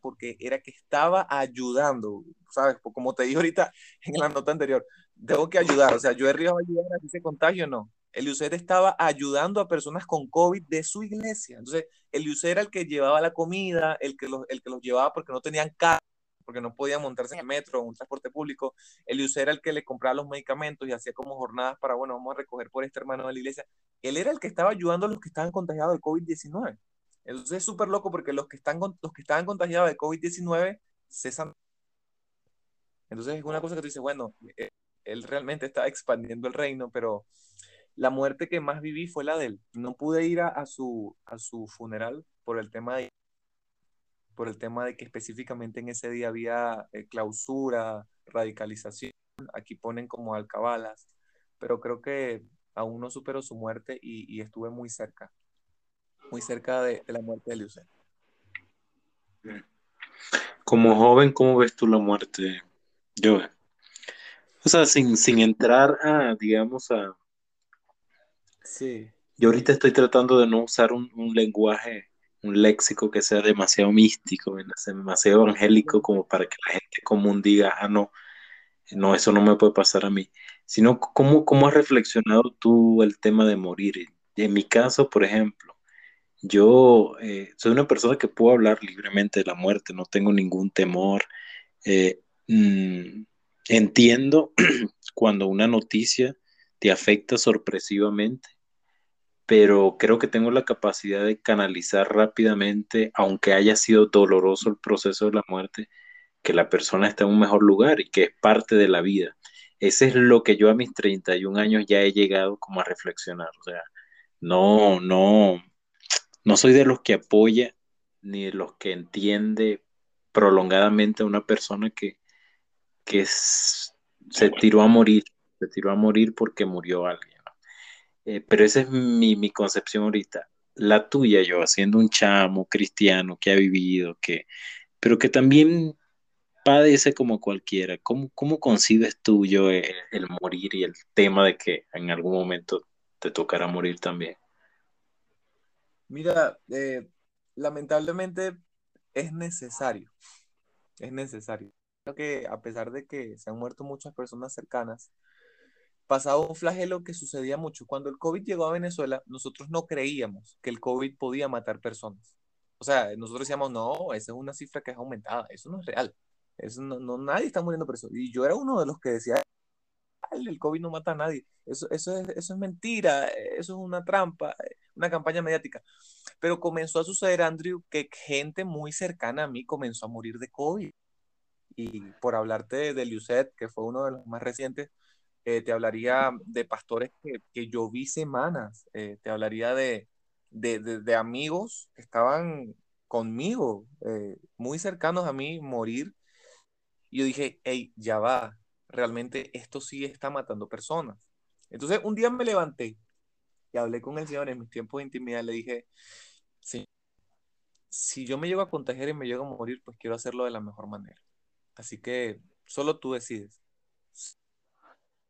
porque era que estaba ayudando, ¿sabes? Como te dije ahorita en la nota anterior, tengo que ayudar, o sea, yo he río a ayudar a ese contagio, no. Eliuser estaba ayudando a personas con COVID de su iglesia. Entonces, Eliuser era el que llevaba la comida, el que los, el que los llevaba porque no tenían casa porque no podía montarse en el metro o un transporte público. El era el que le compraba los medicamentos y hacía como jornadas para, bueno, vamos a recoger por este hermano de la iglesia. Él era el que estaba ayudando a los que estaban contagiados de COVID-19. Entonces es súper loco porque los que, están, los que estaban contagiados de COVID-19 cesan. Entonces es una cosa que tú dices, bueno, eh, él realmente está expandiendo el reino, pero la muerte que más viví fue la de él. No pude ir a, a, su, a su funeral por el tema de por el tema de que específicamente en ese día había eh, clausura, radicalización, aquí ponen como alcabalas, pero creo que aún no superó su muerte y, estuve muy cerca, muy cerca de, la muerte de Liuset. Como joven, ¿cómo ves tú la muerte, yo? O sea, sin, sin entrar a, digamos, a... Sí. Yo ahorita estoy tratando de no usar un, un lenguaje un léxico que sea demasiado místico, demasiado evangélico como para que la gente común diga, ah, no, no, eso no me puede pasar a mí, sino cómo, cómo has reflexionado tú el tema de morir. En mi caso, por ejemplo, yo eh, soy una persona que puedo hablar libremente de la muerte, no tengo ningún temor. Eh, mm, entiendo cuando una noticia te afecta sorpresivamente, pero creo que tengo la capacidad de canalizar rápidamente, aunque haya sido doloroso el proceso de la muerte, que la persona está en un mejor lugar y que es parte de la vida. Ese es lo que yo a mis 31 años ya he llegado como a reflexionar. O sea, no, no, no soy de los que apoya ni de los que entiende prolongadamente a una persona que, que se tiró a morir, se tiró a morir porque murió alguien. Eh, pero esa es mi, mi, concepción ahorita. La tuya, yo, siendo un chamo cristiano que ha vivido, que, pero que también padece como cualquiera. ¿Cómo, cómo concibes tú yo el, el morir y el tema de que en algún momento te tocará morir también? Mira, eh, lamentablemente es necesario, es necesario. Creo que a pesar de que se han muerto muchas personas cercanas, pasaba un flagelo que sucedía mucho. Cuando el COVID llegó a Venezuela, nosotros no creíamos que el COVID podía matar personas. O sea, nosotros decíamos, no, esa es una cifra que es aumentada, eso no es real. Eso no, nadie está muriendo por eso. Y yo era uno de los que decía, el COVID no mata a nadie. Eso, eso, es, eso es mentira, eso es una trampa, una campaña mediática. Pero comenzó a suceder, Andrew, que gente muy cercana a mí comenzó a morir de COVID. Y por hablarte de, Liuset, que fue uno de los más recientes, eh, te hablaría de pastores que, que yo vi semanas, eh, te hablaría de, de, de, amigos que estaban conmigo, eh, muy cercanos a mí, morir. Y yo dije, hey, ya va, realmente esto sí está matando personas. Entonces un día me levanté y hablé con el Señor en mis tiempos de intimidad, le dije, sí, si yo me llego a contagiar y me llego a morir, pues quiero hacerlo de la mejor manera. Así que solo tú decides.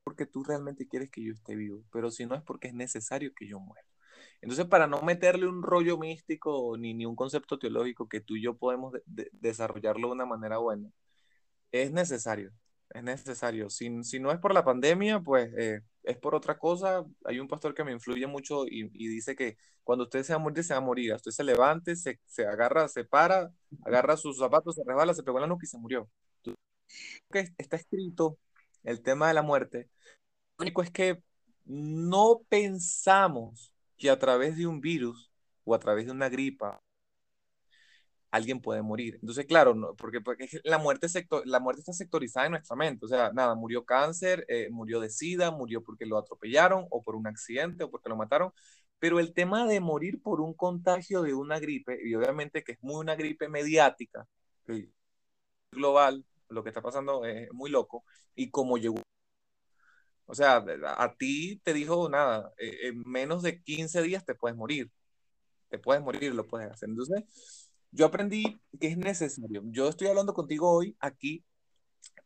Porque tú realmente quieres que yo esté vivo, pero si no es porque es necesario que yo muera. Entonces, para no meterle un rollo místico ni, ni un concepto teológico que tú y yo podemos desarrollarlo de una manera buena, es necesario es necesario. Si, si no es por la pandemia, pues eh, es por otra cosa. Hay un pastor que me influye mucho y, dice que cuando usted se va a morir, se va a morir. Usted se levante, se, se agarra, se para, agarra sus zapatos, se resbala, se pegó en la nuca y se murió. Que está escrito el tema de la muerte. Lo único es que no pensamos que a través de un virus o a través de una gripa alguien puede morir. Entonces, claro, no, porque, porque la, muerte sector, la muerte está sectorizada en nuestra mente. O sea, nada, murió cáncer, eh, murió de sida, murió porque lo atropellaron o por un accidente o porque lo mataron. Pero el tema de morir por un contagio de una gripe, y obviamente que es muy una gripe mediática, global, lo que está pasando es muy loco, y como llegó o sea, a ti te dijo nada, eh, en menos de 15 días te puedes morir. Te puedes morir, lo puedes hacer. Entonces, yo aprendí que es necesario. Yo estoy hablando contigo hoy aquí,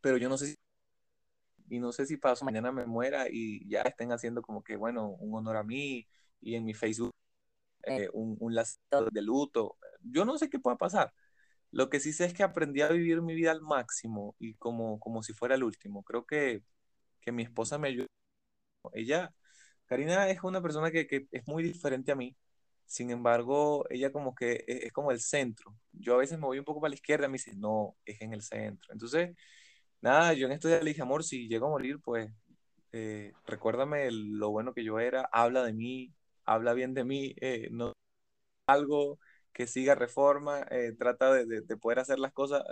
pero yo no sé si y no sé si paso mañana me muera y ya estén haciendo como que, bueno, un honor a mí y en mi Facebook eh, un, un lazo de luto. Yo no sé qué pueda pasar. Lo que sí sé es que aprendí a vivir mi vida al máximo y como, como si fuera el último. Creo que, que mi esposa me ayudó. Ella, Karina es una persona que, que es muy diferente a mí. Sin embargo, ella como que e-, es, como el centro. Yo a veces me voy un poco para la izquierda y me dice, no, es en el centro. Entonces, nada, yo en esto ya le dije, amor, si llego a morir, pues eh, recuérdame lo bueno que yo era, habla de mí, habla bien de mí, eh, no algo que siga reforma, eh, trata de, poder hacer las cosas.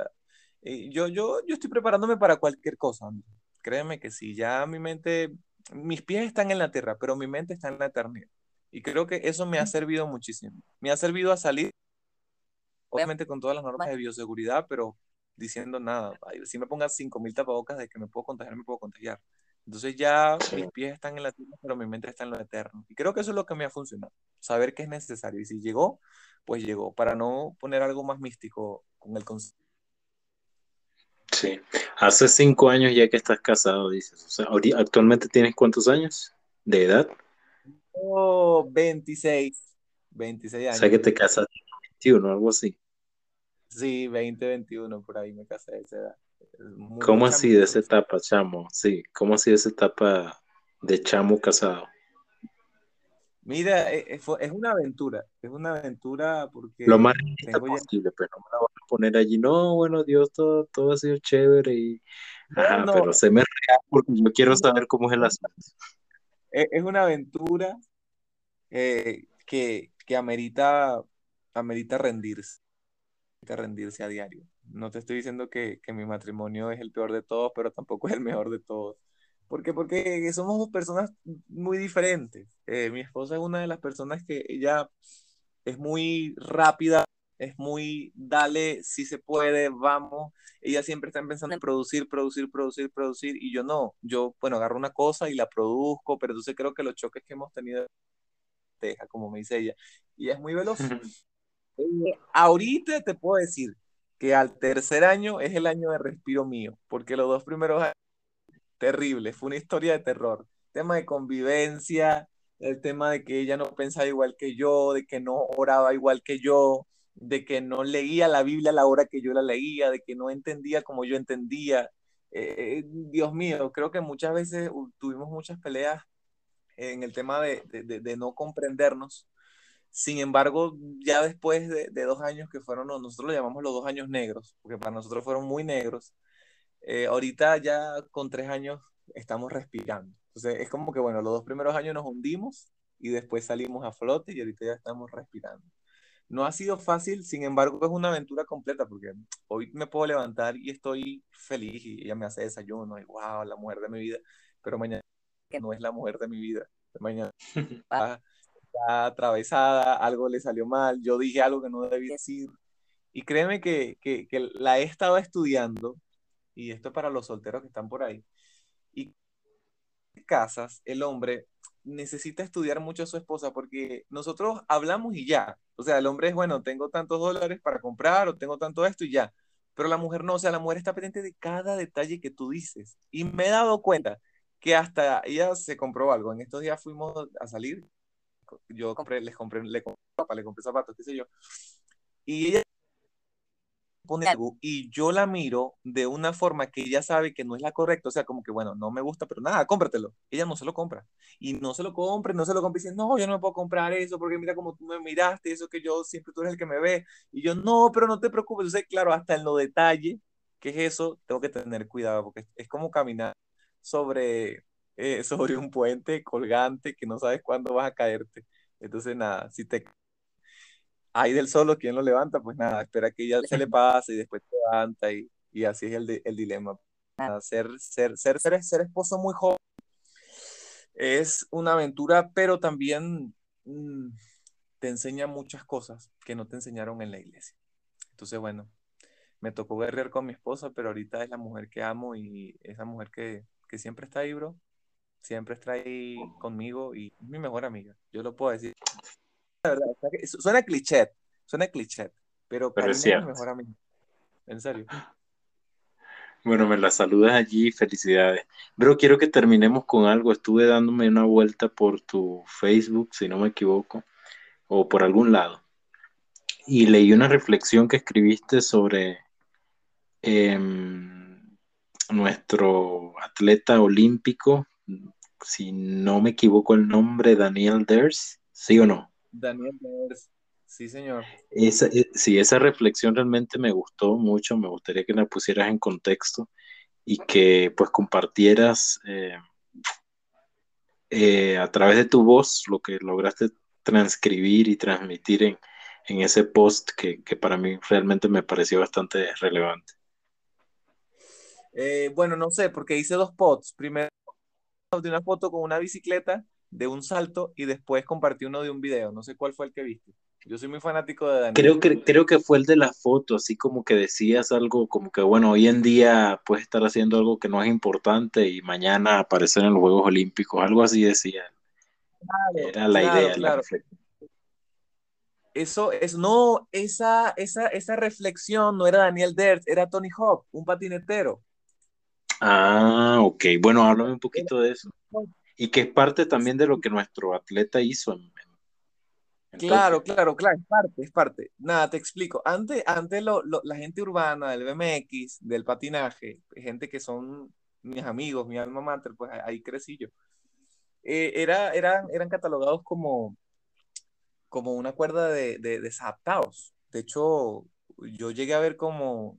yo, yo, yo estoy preparándome para cualquier cosa. Créeme que si ya mi mente, mis pies están en la tierra, pero mi mente está en la eternidad. Y creo que eso me ha servido muchísimo. Me ha servido a salir, obviamente con todas las normas de bioseguridad, pero diciendo nada. Si me pongas 5.000 tapabocas de que me puedo contagiar, me puedo contagiar. Entonces ya mis pies están en la tierra, pero mi mente está en lo eterno. Y creo que eso es lo que me ha funcionado. Saber que es necesario. Y si llegó, pues llegó. Para no poner algo más místico con el concepto. Sí. Hace cinco años ya que estás casado, dices. O sea, actualmente tienes cuántos años de edad? 26. 26 años. O sea que te casaste 2021, algo así. Sí, 2021, por ahí me casé de esa edad. ¿Cómo así de esa etapa, chamo? Sí, ¿cómo así de esa etapa de chamo casado? Mira, e, e, es, una aventura, es una aventura porque... Lo más posible, pero no me la voy a poner allí, no, bueno, Dios, todo, todo ha sido chévere y... Ajá, pero se me rea porque yo quiero saber cómo es el asunto. E, es una aventura eh, que, que amerita, amerita rendirse, amerita rendirse a diario. No te estoy diciendo que, que mi matrimonio es el peor de todos, pero tampoco es el mejor de todos porque, porque somos dos personas muy diferentes. Eh, mi esposa es una de las personas que ella es muy rápida, es muy, dale, si se puede, vamos. Ella siempre está pensando en producir, producir, producir, producir, y yo no. Yo, bueno, agarro una cosa y la produzco, pero entonces creo que los choques que hemos tenido, deja, como me dice ella, y es muy veloz. Ahorita te puedo decir que al tercer año es el año de respiro mío, porque los dos primeros años terrible, fue una historia de terror. Tema de convivencia, el tema de que ella no pensaba igual que yo, de que no oraba igual que yo, de que no leía la Biblia a la hora que yo la leía, de que no entendía como yo entendía. Eh, eh, Dios mío, creo que muchas veces tuvimos muchas peleas en el tema de, de, no comprendernos. Sin embargo, ya después de, dos años que fueron, nosotros lo llamamos los dos años negros, porque para nosotros fueron muy negros, eh, ahorita ya con tres años estamos respirando. Entonces es como que, bueno, los dos primeros años nos hundimos y después salimos a flote y ahorita ya estamos respirando. No ha sido fácil, sin embargo es una aventura completa porque hoy me puedo levantar y estoy feliz y ella me hace desayuno y wow, la mujer de mi vida, pero mañana no es la mujer de mi vida. Mañana está, atravesada, algo le salió mal, yo dije algo que no debía decir. Y créeme que, que, la he estado estudiando y esto es para los solteros que están por ahí, y casas, el hombre necesita estudiar mucho a su esposa porque nosotros hablamos y ya. O sea, el hombre es, bueno, tengo tantos dólares para comprar o tengo tanto esto y ya. Pero la mujer no, o sea, la mujer está pendiente de cada detalle que tú dices. Y me he dado cuenta que hasta ella se compró algo. En estos días fuimos a salir. Yo compré, les compré, le compré, le compré zapatos, qué sé yo. Y ella pone algo y yo la miro de una forma que ella sabe que no es la correcta, o sea, como que, bueno, no me gusta, pero nada, cómpratelo. Ella no se lo compra. Y no se lo compra, no se lo compra y dice, no, yo no me puedo comprar eso porque mira como tú me miraste, eso que yo siempre tú eres el que me ve. Y yo, no, pero no te preocupes. Entonces, claro, hasta en lo detalle, que es eso, tengo que tener cuidado porque es como caminar sobre, eh, sobre un puente colgante que no sabes cuándo vas a caerte. Entonces, nada, si te ahí del solo, ¿quién lo levanta? Pues nada, espera que ya se le pase y después te levanta y, y así es el, el dilema. Ser, ser, ser, ser, ser esposo muy joven es una aventura, pero también mm, te enseña muchas cosas que no te enseñaron en la iglesia. Entonces, bueno, me tocó guerrear con mi esposa, pero ahorita es la mujer que amo y esa mujer que, que siempre está ahí, bro. Siempre está ahí conmigo y es mi mejor amiga. Yo lo puedo decir suena cliché, suena cliché, pero, pero es mejor amigo. En serio. Bueno, me la saludas allí, felicidades. Pero quiero que terminemos con algo. Estuve dándome una vuelta por tu Facebook, si no me equivoco, o por algún lado. Y leí una reflexión que escribiste sobre em, nuestro atleta olímpico, si no me equivoco el nombre, Daniel Ders, ¿sí o no? Daniel Sí, señor. Esa, eh, sí, esa reflexión realmente me gustó mucho, me gustaría que la pusieras en contexto y que pues compartieras eh, eh, a través de tu voz lo que lograste transcribir y transmitir en, en ese post que, que, para mí realmente me pareció bastante relevante. bueno, no sé, porque hice dos posts. Primero de una foto con una bicicleta de un salto y después compartí uno de un video. No sé cuál fue el que viste. Yo soy muy fanático de Daniel. Creo que, creo que fue el de la foto, así como que decías algo como que, bueno, hoy en día puedes estar haciendo algo que no es importante y mañana aparecer en los Juegos Olímpicos, algo así decía. Era la idea. Claro. eso es, no, esa, esa, esa reflexión no era Daniel Dert, era Tony Hawk, un patinetero. Ah, ok. Bueno, háblame un poquito de eso y que es parte también de lo que nuestro atleta hizo. claro, claro, claro, es parte, es parte. Nada, te explico. Antes, antes lo, la gente urbana del BMX, del patinaje, gente que son mis amigos, mi alma mater, pues ahí crecí yo. Eh, era, eran, eran catalogados como, como una cuerda de, de desadaptados. De hecho, yo llegué a ver como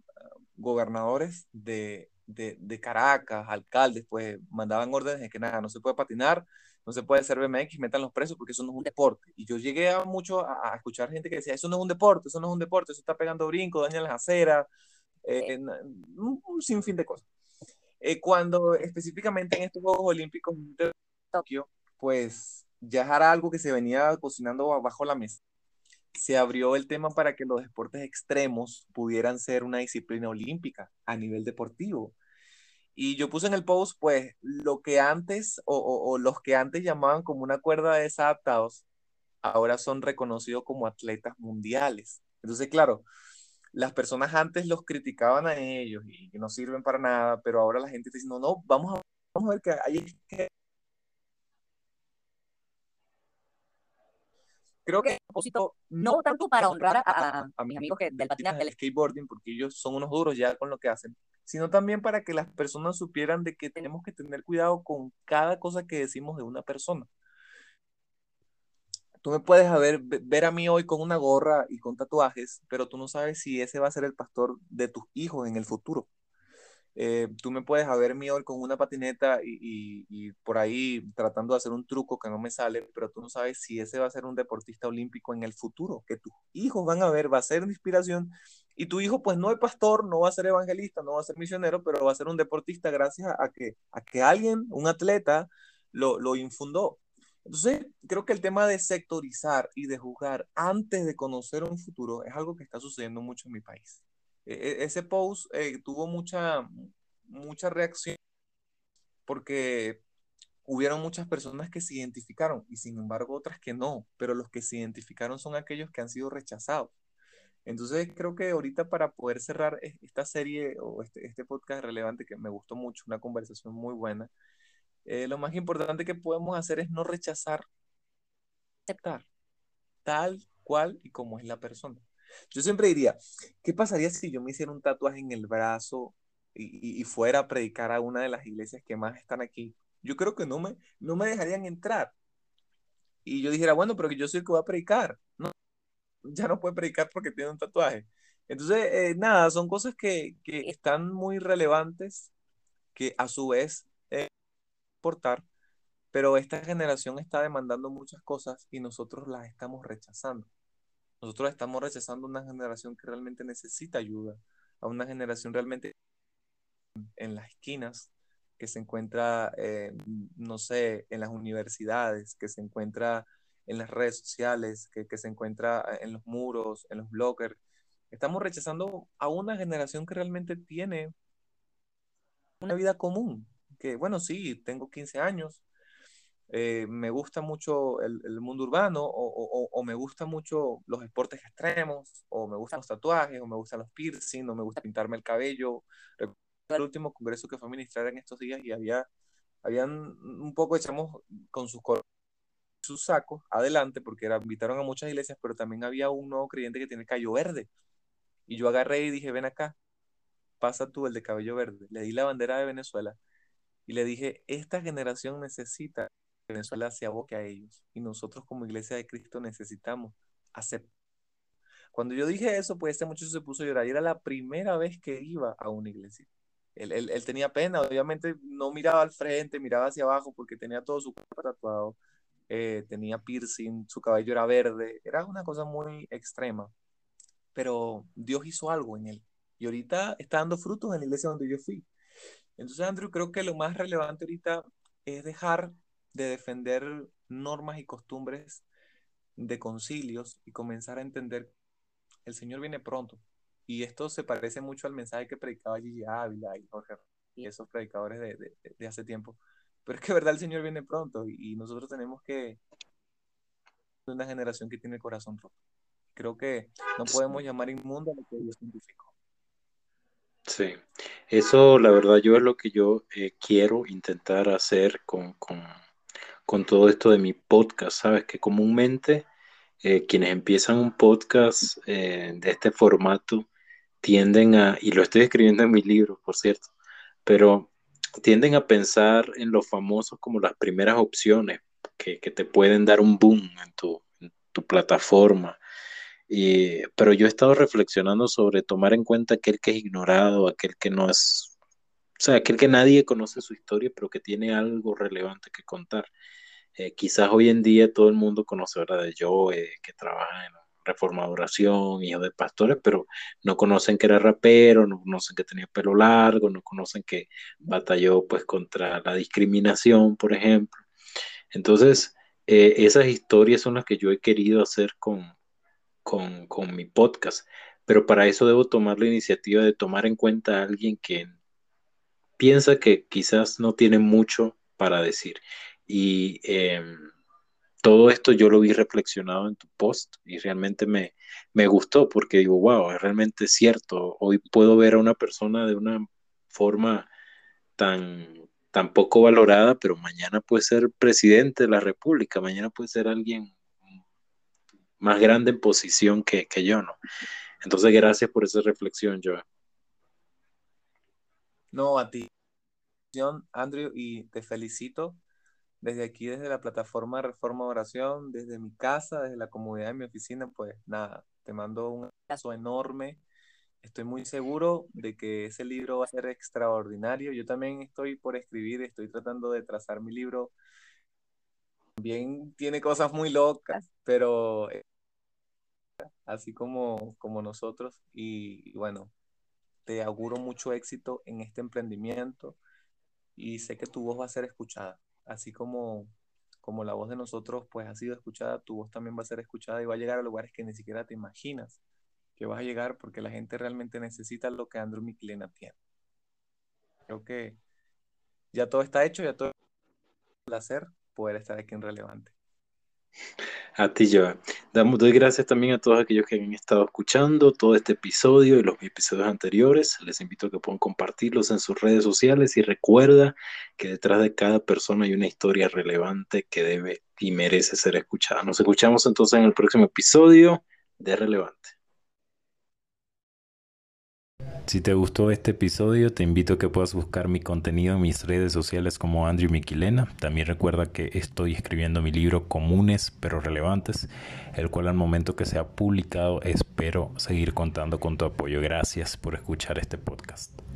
gobernadores de, de, Caracas, alcaldes, pues mandaban órdenes de que nada, no se puede patinar, no se puede hacer BMX, metan los presos porque eso no es un deporte. Y yo llegué a mucho a, escuchar gente que decía, eso no es un deporte, eso no es un deporte, eso está pegando brinco, daña las aceras, eh, un, sinfín de cosas. Eh, cuando específicamente en estos Juegos Olímpicos de Tokio, pues ya era algo que se venía cocinando bajo la mesa se abrió el tema para que los deportes extremos pudieran ser una disciplina olímpica a nivel deportivo. Y yo puse en el post, pues, lo que antes, o, los que antes llamaban como una cuerda de desadaptados, ahora son reconocidos como atletas mundiales. Entonces, claro, las personas antes los criticaban a ellos y que no sirven para nada, pero ahora la gente está diciendo, no, vamos a, vamos a ver que hay que creo que a propósito, no tanto para honrar a, a, mis amigos que, del patinaje, del skateboarding, porque ellos son unos duros ya con lo que hacen, sino también para que las personas supieran de que tenemos que tener cuidado con cada cosa que decimos de una persona. Tú me puedes haber, ver a mí hoy con una gorra y con tatuajes, pero tú no sabes si ese va a ser el pastor de tus hijos en el futuro. Eh, tú me puedes haber mí hoy con una patineta y, y, por ahí tratando de hacer un truco que no me sale, pero tú no sabes si ese va a ser un deportista olímpico en el futuro, que tus hijos van a ver, va a ser una inspiración y tu hijo pues no es pastor, no va a ser evangelista, no va a ser misionero, pero va a ser un deportista gracias a que, a que alguien, un atleta, lo, lo infundó. Entonces, creo que el tema de sectorizar y de juzgar antes de conocer un futuro es algo que está sucediendo mucho en mi país. E, e, ese post eh, tuvo mucha, mucha reacción porque hubieron muchas personas que se identificaron y sin embargo otras que no, pero los que se identificaron son aquellos que han sido rechazados. Entonces creo que ahorita para poder cerrar esta serie o este, este podcast relevante que me gustó mucho, una conversación muy buena, eh, lo más importante que podemos hacer es no rechazar, aceptar tal cual y como es la persona. Yo siempre diría, ¿qué pasaría si yo me hiciera un tatuaje en el brazo y, fuera a predicar a una de las iglesias que más están aquí? Yo creo que no me, no me dejarían entrar. Y yo dijera, bueno, pero que yo soy el que va a predicar. No, ya no puede predicar porque tiene un tatuaje. Entonces, eh, nada, son cosas que, que, están muy relevantes, que a su vez eh, importar, pero esta generación está demandando muchas cosas y nosotros las estamos rechazando. Nosotros estamos rechazando una generación que realmente necesita ayuda, a una generación realmente en las esquinas, que se encuentra, eh, no sé, en las universidades, que se encuentra en las redes sociales, que, que, se encuentra en los muros, en los bloggers. Estamos rechazando a una generación que realmente tiene una vida común, que bueno, sí, tengo 15 años, eh, me gusta mucho el, mundo urbano o, me gusta mucho los deportes extremos o me gustan los tatuajes o me gustan los piercing o me gusta pintarme el cabello. Recuerdo el último congreso que fue a ministrar en estos días y había habían un poco echamos con sus sus sacos adelante porque era, invitaron a muchas iglesias, pero también había un nuevo creyente que tiene cabello verde. Y yo agarré y dije, ven acá, pasa tú el de cabello verde. Le di la bandera de Venezuela y le dije, esta generación necesita Venezuela se aboque a ellos. Y nosotros como Iglesia de Cristo necesitamos aceptar. Cuando yo dije eso, pues este muchacho se puso a llorar. Y era la primera vez que iba a una iglesia. Él, él, él tenía pena, obviamente no miraba al frente, miraba hacia abajo porque tenía todo su cuerpo tatuado, eh, tenía piercing, su cabello era verde, era una cosa muy extrema. Pero Dios hizo algo en él. Y ahorita está dando frutos en la iglesia donde yo fui. Entonces, Andrew, creo que lo más relevante ahorita es dejar de defender normas y costumbres de concilios y comenzar a entender el Señor viene pronto. Y esto se parece mucho al mensaje que predicaba Gigi Ávila y Jorge y esos predicadores de, de, hace tiempo. Pero es que verdad el Señor viene pronto y, nosotros tenemos que una generación que tiene el corazón roto. Creo que no podemos llamar inmundo a lo que Dios científico. Sí, eso la verdad yo es lo que yo eh, quiero intentar hacer con, con, con todo esto de mi podcast, ¿sabes? Que comúnmente eh, quienes empiezan un podcast eh, de este formato tienden a, y lo estoy escribiendo en mis libros, por cierto, pero tienden a pensar en los famosos como las primeras opciones que, te pueden dar un boom en tu, plataforma. pero yo he estado reflexionando sobre tomar en cuenta aquel que es ignorado, aquel que no es, o sea, aquel que nadie conoce su historia, pero que tiene algo relevante que contar. Eh, quizás hoy en día todo el mundo conoce, ¿verdad? De Joe, que trabaja en Reforma de Oración, hijo de pastores, pero no conocen que era rapero, no conocen que tenía pelo largo, no conocen que batalló pues contra la discriminación, por ejemplo. Entonces, eh, esas historias son las que yo he querido hacer con, con, con mi podcast, pero para eso debo tomar la iniciativa de tomar en cuenta a alguien que piensa que quizás no tiene mucho para decir. Y em, todo esto yo lo vi reflexionado en tu post y realmente me, me gustó porque digo, wow, es realmente cierto. Hoy puedo ver a una persona de una forma tan, tan poco valorada, pero mañana puede ser presidente de la República, mañana puede ser alguien más grande en posición que, que yo, ¿no? Entonces, gracias por esa reflexión, Joe. No, a ti, Andrew, y te felicito desde aquí, desde la plataforma Reforma Oración, desde mi casa, desde la comodidad de mi oficina, pues nada, te mando un abrazo enorme. Estoy muy seguro de que ese libro va a ser extraordinario. Yo también estoy por escribir, estoy tratando de trazar mi libro. También tiene cosas muy locas, pero así como, como nosotros. Y bueno, te auguro mucho éxito en este emprendimiento y sé que tu voz va a ser escuchada así como, como la voz de nosotros pues ha sido escuchada, tu voz también va a ser escuchada y va a llegar a lugares que ni siquiera te imaginas que vas a llegar porque la gente realmente necesita lo que Andrew Michelena tiene. Creo que ya todo está hecho, ya todo es un placer poder estar aquí en Relevante. A ti, Joa. Damos, doy gracias también a todos aquellos que han estado escuchando todo este episodio y los episodios anteriores. Les invito a que puedan compartirlos en sus redes sociales y recuerda que detrás de cada persona hay una historia relevante que debe y merece ser escuchada. Nos escuchamos entonces en el próximo episodio de Relevante. Si te gustó este episodio, te invito a que puedas buscar mi contenido en mis redes sociales como Andrew Miquilena. También recuerda que estoy escribiendo mi libro Comunes pero Relevantes, el cual al momento que sea publicado espero seguir contando con tu apoyo. Gracias por escuchar este podcast.